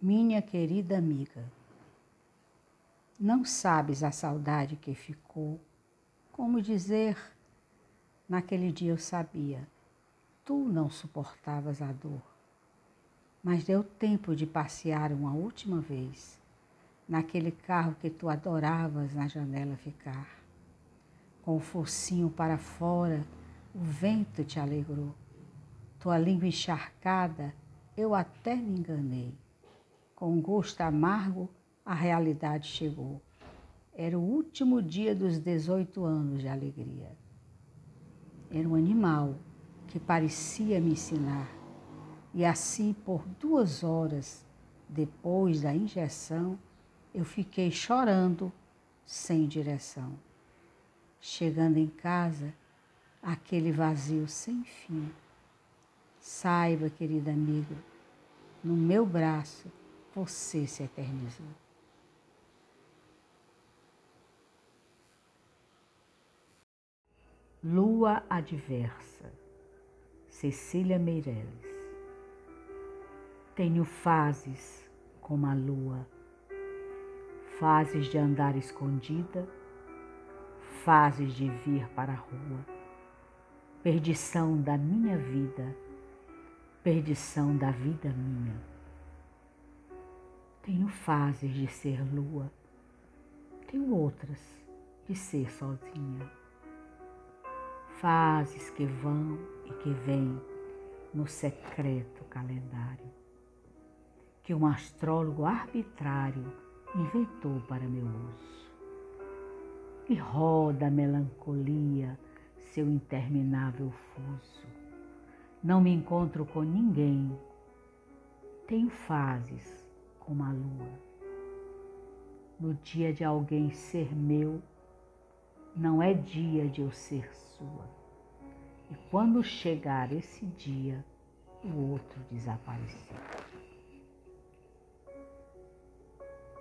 Minha querida amiga, não sabes a saudade que ficou. Como dizer, naquele dia eu sabia, tu não suportavas a dor, mas deu tempo de passear uma última vez naquele carro que tu adoravas na janela ficar. Com o focinho para fora, o vento te alegrou. Tua língua encharcada, eu até me enganei. Com gosto amargo, a realidade chegou. Era o último dia dos 18 anos de alegria. Era um animal que parecia me ensinar. E assim, por duas horas depois da injeção, eu fiquei chorando sem direção. Chegando em casa, aquele vazio sem fim. Saiba, querida amiga, no meu braço você se eternizou. Lua Adversa, Cecília Meireles. Tenho fases como a lua, fases de andar escondida, fases de vir para a rua, perdição da minha vida, perdição da vida minha fases de ser lua, tenho outras de ser sozinha. Fases que vão e que vêm no secreto calendário que um astrólogo arbitrário inventou para meu uso. E roda a melancolia seu interminável fuso. Não me encontro com ninguém. Tenho fases como a lua. No dia de alguém ser meu, não é dia de eu ser sua. E quando chegar esse dia, o outro desaparecer.